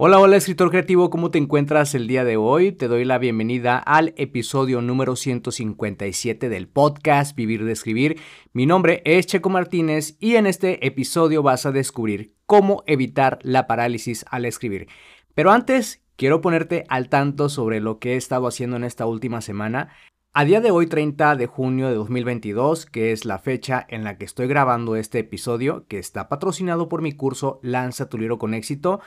Hola, hola escritor creativo, ¿cómo te encuentras el día de hoy? Te doy la bienvenida al episodio número 157 del podcast Vivir de Escribir. Mi nombre es Checo Martínez y en este episodio vas a descubrir cómo evitar la parálisis al escribir. Pero antes, quiero ponerte al tanto sobre lo que he estado haciendo en esta última semana. A día de hoy, 30 de junio de 2022, que es la fecha en la que estoy grabando este episodio, que está patrocinado por mi curso Lanza tu libro con éxito,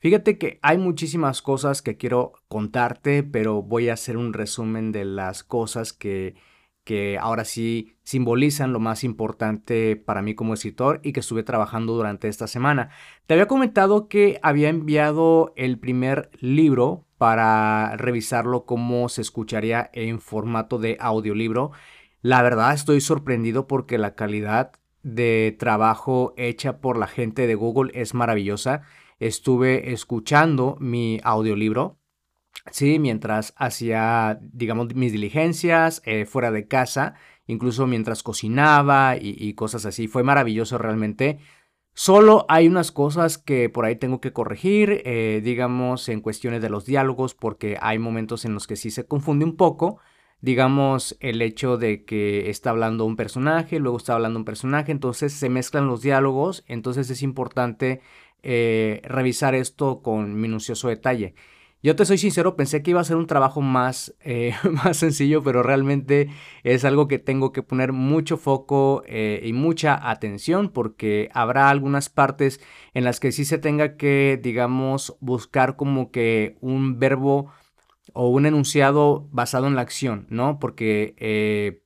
Fíjate que hay muchísimas cosas que quiero contarte, pero voy a hacer un resumen de las cosas que, que ahora sí simbolizan lo más importante para mí como escritor y que estuve trabajando durante esta semana. Te había comentado que había enviado el primer libro para revisarlo cómo se escucharía en formato de audiolibro. La verdad estoy sorprendido porque la calidad de trabajo hecha por la gente de Google es maravillosa estuve escuchando mi audiolibro, sí, mientras hacía, digamos, mis diligencias eh, fuera de casa, incluso mientras cocinaba y, cosas así. Fue maravilloso realmente. Solo hay unas cosas que por ahí tengo que corregir, eh, digamos, en cuestiones de los diálogos, porque hay momentos en los que sí se confunde un poco. Digamos, el hecho de que está hablando un personaje, luego está hablando un personaje, entonces se mezclan los diálogos, entonces es importante eh, revisar esto con minucioso detalle. Yo te soy sincero, pensé que iba a ser un trabajo más, eh, más sencillo, pero realmente es algo que tengo que poner mucho foco eh, y mucha atención porque habrá algunas partes en las que sí se tenga que, digamos, buscar como que un verbo o un enunciado basado en la acción, ¿no? Porque,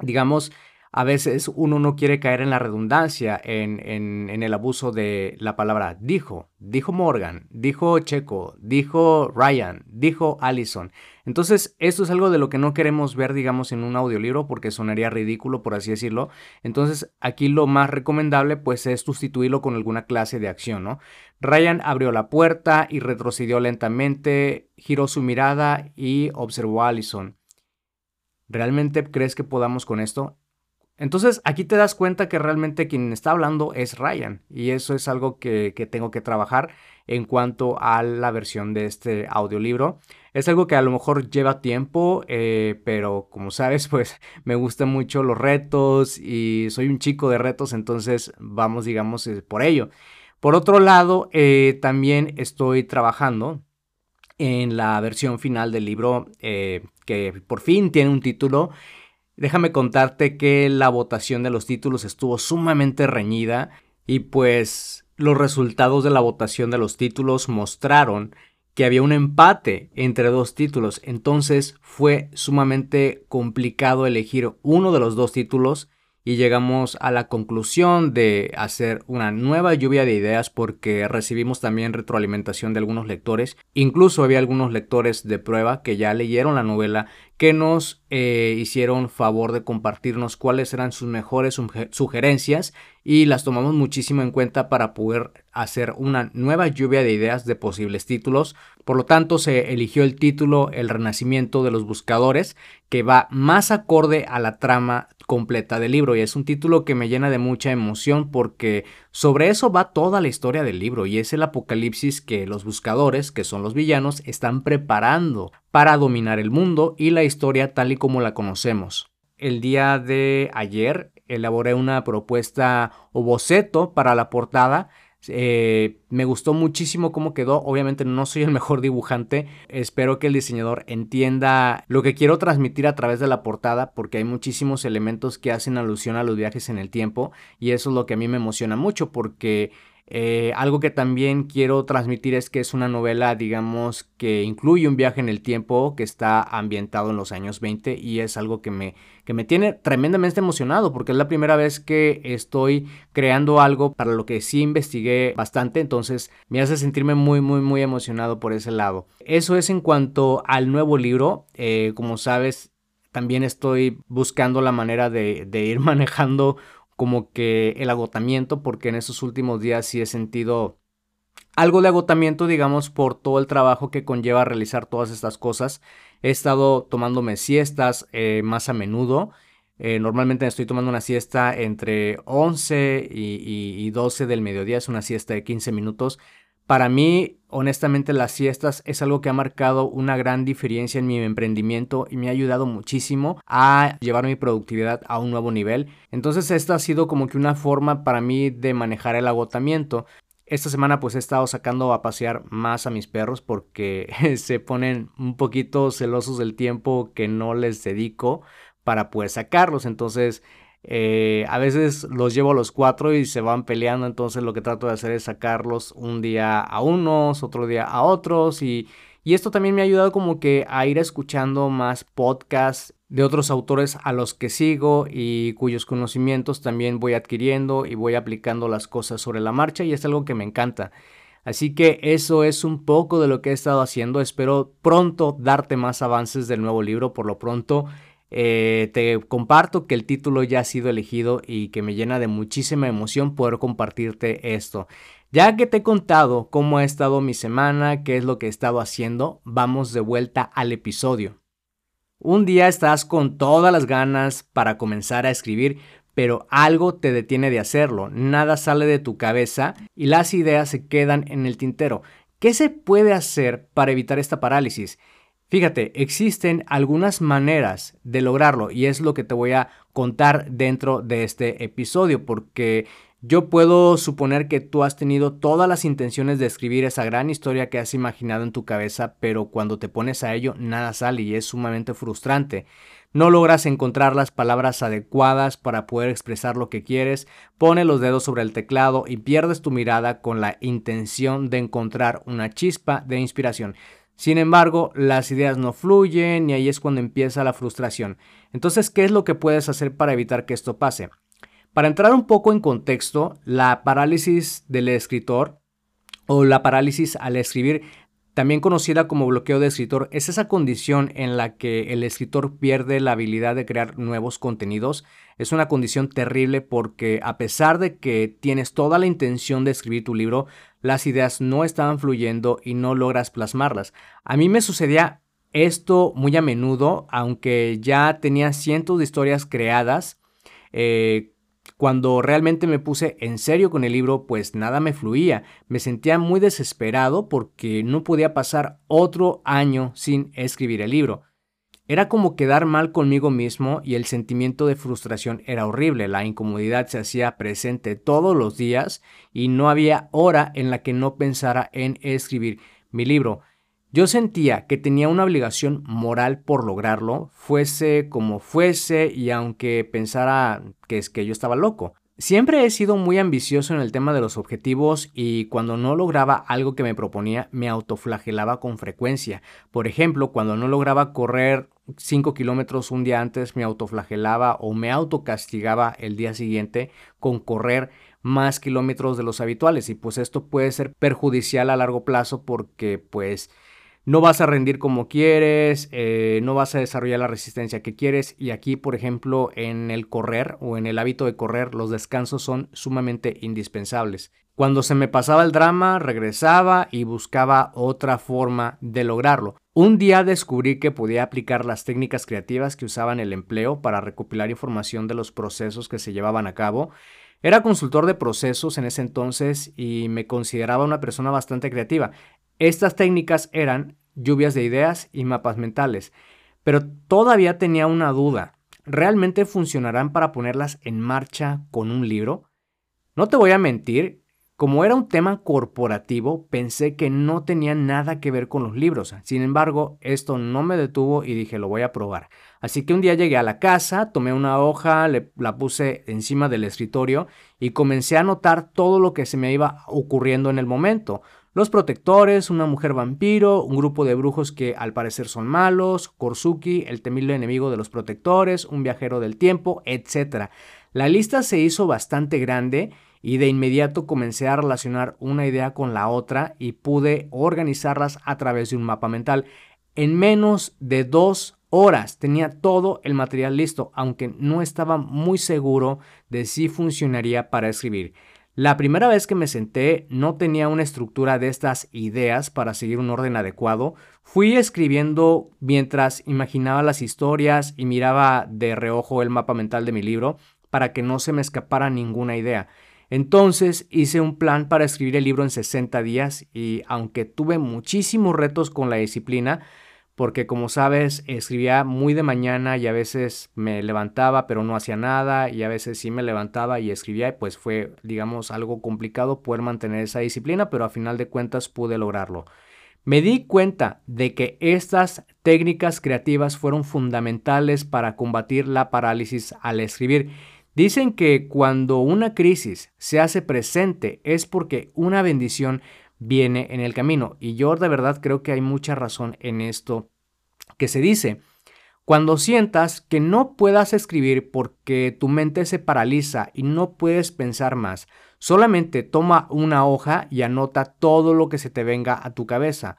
digamos, a veces uno no quiere caer en la redundancia, en, el abuso de la palabra dijo, dijo Morgan, dijo Checo, dijo Ryan, dijo Allison. Entonces, esto es algo de lo que no queremos ver, digamos, en un audiolibro porque sonaría ridículo, por así decirlo. Entonces, aquí lo más recomendable, pues, es sustituirlo con alguna clase de acción, ¿no? Ryan abrió la puerta y retrocedió lentamente, giró su mirada y observó a Allison. ¿Realmente crees que podamos con esto? Entonces aquí te das cuenta que realmente quien está hablando es Ryan y eso es algo que, tengo que trabajar en cuanto a la versión de este audiolibro. Es algo que a lo mejor lleva tiempo, eh, pero como sabes, pues me gustan mucho los retos y soy un chico de retos, entonces vamos, digamos, eh, por ello. Por otro lado, eh, también estoy trabajando en la versión final del libro que por fin tiene un título Déjame contarte que la votación de los títulos estuvo sumamente reñida y pues los resultados de la votación de los títulos mostraron que había un empate entre dos títulos, entonces fue sumamente complicado elegir uno de los dos títulos y llegamos a la conclusión de hacer una nueva lluvia de ideas porque recibimos también retroalimentación de algunos lectores. Incluso había algunos lectores de prueba que ya leyeron la novela que nos eh, hicieron favor de compartirnos cuáles eran sus mejores sugerencias y las tomamos muchísimo en cuenta para poder hacer una nueva lluvia de ideas de posibles títulos. Por lo tanto, se eligió el título El Renacimiento de los Buscadores, que va más acorde a la trama completa del libro y es un título que me llena de mucha emoción porque sobre eso va toda la historia del libro y es el apocalipsis que los buscadores, que son los villanos, están preparando para dominar el mundo y la historia tal y como la conocemos. El día de ayer elaboré una propuesta o boceto para la portada Eh, me gustó muchísimo cómo quedó. Obviamente no soy el mejor dibujante. Espero que el diseñador entienda lo que quiero transmitir a través de la portada porque hay muchísimos elementos que hacen alusión a los viajes en el tiempo y eso es lo que a mí me emociona mucho porque eh, algo que también quiero transmitir es que es una novela, digamos, que incluye un viaje en el tiempo que está ambientado en los años 20 y es algo que me, que me tiene tremendamente emocionado porque es la primera vez que estoy creando algo para lo que sí investigué bastante, entonces me hace sentirme muy, muy, muy emocionado por ese lado. Eso es en cuanto al nuevo libro, eh, como sabes, también estoy buscando la manera de, de ir manejando como que el agotamiento, porque en estos últimos días sí he sentido algo de agotamiento, digamos, por todo el trabajo que conlleva realizar todas estas cosas. He estado tomándome siestas eh, más a menudo. Eh, normalmente estoy tomando una siesta entre 11 y, y, 12 del mediodía, es una siesta de 15 minutos. Para mí, honestamente, las siestas es algo que ha marcado una gran diferencia en mi emprendimiento y me ha ayudado muchísimo a llevar mi productividad a un nuevo nivel. Entonces, esta ha sido como que una forma para mí de manejar el agotamiento. Esta semana pues he estado sacando a pasear más a mis perros porque se ponen un poquito celosos del tiempo que no les dedico para poder sacarlos. Entonces eh, a veces los llevo a los cuatro y se van peleando, entonces lo que trato de hacer es sacarlos un día a unos, otro día a otros y, y esto también me ha ayudado como que a ir escuchando más podcasts de otros autores a los que sigo y cuyos conocimientos también voy adquiriendo y voy aplicando las cosas sobre la marcha y es algo que me encanta. Así que eso es un poco de lo que he estado haciendo. Espero pronto darte más avances del nuevo libro. Por lo pronto, eh, te comparto que el título ya ha sido elegido y que me llena de muchísima emoción poder compartirte esto. Ya que te he contado cómo ha estado mi semana, qué es lo que he estado haciendo, vamos de vuelta al episodio. Un día estás con todas las ganas para comenzar a escribir, pero algo te detiene de hacerlo, nada sale de tu cabeza y las ideas se quedan en el tintero. ¿Qué se puede hacer para evitar esta parálisis? Fíjate, existen algunas maneras de lograrlo y es lo que te voy a contar dentro de este episodio porque yo puedo suponer que tú has tenido todas las intenciones de escribir esa gran historia que has imaginado en tu cabeza, pero cuando te pones a ello nada sale y es sumamente frustrante. No logras encontrar las palabras adecuadas para poder expresar lo que quieres, pone los dedos sobre el teclado y pierdes tu mirada con la intención de encontrar una chispa de inspiración. Sin embargo, las ideas no fluyen y ahí es cuando empieza la frustración. Entonces, ¿qué es lo que puedes hacer para evitar que esto pase? Para entrar un poco en contexto, la parálisis del escritor o la parálisis al escribir también conocida como bloqueo de escritor, es esa condición en la que el escritor pierde la habilidad de crear nuevos contenidos. Es una condición terrible porque a pesar de que tienes toda la intención de escribir tu libro, las ideas no estaban fluyendo y no logras plasmarlas. A mí me sucedía esto muy a menudo, aunque ya tenía cientos de historias creadas. Eh, cuando realmente me puse en serio con el libro, pues nada me fluía. Me sentía muy desesperado porque no podía pasar otro año sin escribir el libro. Era como quedar mal conmigo mismo y el sentimiento de frustración era horrible. La incomodidad se hacía presente todos los días y no había hora en la que no pensara en escribir mi libro. Yo sentía que tenía una obligación moral por lograrlo, fuese como fuese y aunque pensara que es que yo estaba loco. Siempre he sido muy ambicioso en el tema de los objetivos y cuando no lograba algo que me proponía me autoflagelaba con frecuencia. Por ejemplo, cuando no lograba correr 5 kilómetros un día antes me autoflagelaba o me autocastigaba el día siguiente con correr más kilómetros de los habituales y pues esto puede ser perjudicial a largo plazo porque pues no vas a rendir como quieres, eh, no vas a desarrollar la resistencia que quieres y aquí, por ejemplo, en el correr o en el hábito de correr, los descansos son sumamente indispensables. Cuando se me pasaba el drama, regresaba y buscaba otra forma de lograrlo. Un día descubrí que podía aplicar las técnicas creativas que usaban el empleo para recopilar información de los procesos que se llevaban a cabo. Era consultor de procesos en ese entonces y me consideraba una persona bastante creativa. Estas técnicas eran lluvias de ideas y mapas mentales, pero todavía tenía una duda. ¿Realmente funcionarán para ponerlas en marcha con un libro? No te voy a mentir, Como era un tema corporativo, pensé que no tenía nada que ver con los libros. Sin embargo, esto no me detuvo y dije, lo voy a probar. Así que un día llegué a la casa, tomé una hoja, la puse encima del escritorio y comencé a notar todo lo que se me iba ocurriendo en el momento. Los protectores, una mujer vampiro, un grupo de brujos que al parecer son malos, Korsuki, el temible enemigo de los protectores, un viajero del tiempo, etc. La lista se hizo bastante grande y de inmediato comencé a relacionar una idea con la otra y pude organizarlas a través de un mapa mental. En menos de dos horas tenía todo el material listo, aunque no estaba muy seguro de si funcionaría para escribir. La primera vez que me senté no tenía una estructura de estas ideas para seguir un orden adecuado. Fui escribiendo mientras imaginaba las historias y miraba de reojo el mapa mental de mi libro para que no se me escapara ninguna idea. Entonces hice un plan para escribir el libro en 60 días y aunque tuve muchísimos retos con la disciplina, porque como sabes escribía muy de mañana y a veces me levantaba pero no hacía nada y a veces sí me levantaba y escribía pues fue digamos algo complicado poder mantener esa disciplina pero a final de cuentas pude lograrlo. Me di cuenta de que estas técnicas creativas fueron fundamentales para combatir la parálisis al escribir Dicen que cuando una crisis se hace presente es porque una bendición viene en el camino. Y yo de verdad creo que hay mucha razón en esto que se dice. Cuando sientas que no puedas escribir porque tu mente se paraliza y no puedes pensar más, solamente toma una hoja y anota todo lo que se te venga a tu cabeza.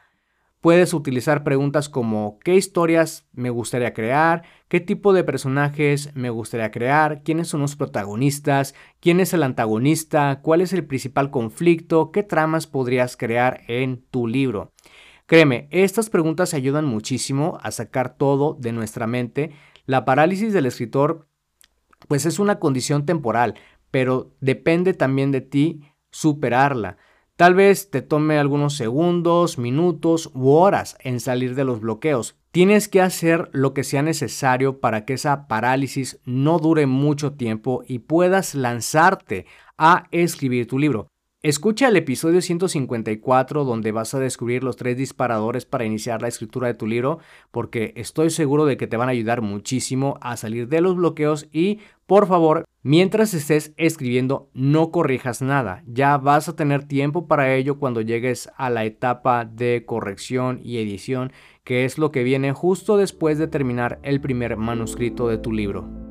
Puedes utilizar preguntas como ¿qué historias me gustaría crear? ¿Qué tipo de personajes me gustaría crear? ¿Quiénes son los protagonistas? ¿Quién es el antagonista? ¿Cuál es el principal conflicto? ¿Qué tramas podrías crear en tu libro? Créeme, estas preguntas ayudan muchísimo a sacar todo de nuestra mente. La parálisis del escritor pues es una condición temporal, pero depende también de ti superarla. Tal vez te tome algunos segundos, minutos u horas en salir de los bloqueos. Tienes que hacer lo que sea necesario para que esa parálisis no dure mucho tiempo y puedas lanzarte a escribir tu libro. Escucha el episodio 154 donde vas a descubrir los tres disparadores para iniciar la escritura de tu libro porque estoy seguro de que te van a ayudar muchísimo a salir de los bloqueos y por favor mientras estés escribiendo no corrijas nada ya vas a tener tiempo para ello cuando llegues a la etapa de corrección y edición que es lo que viene justo después de terminar el primer manuscrito de tu libro.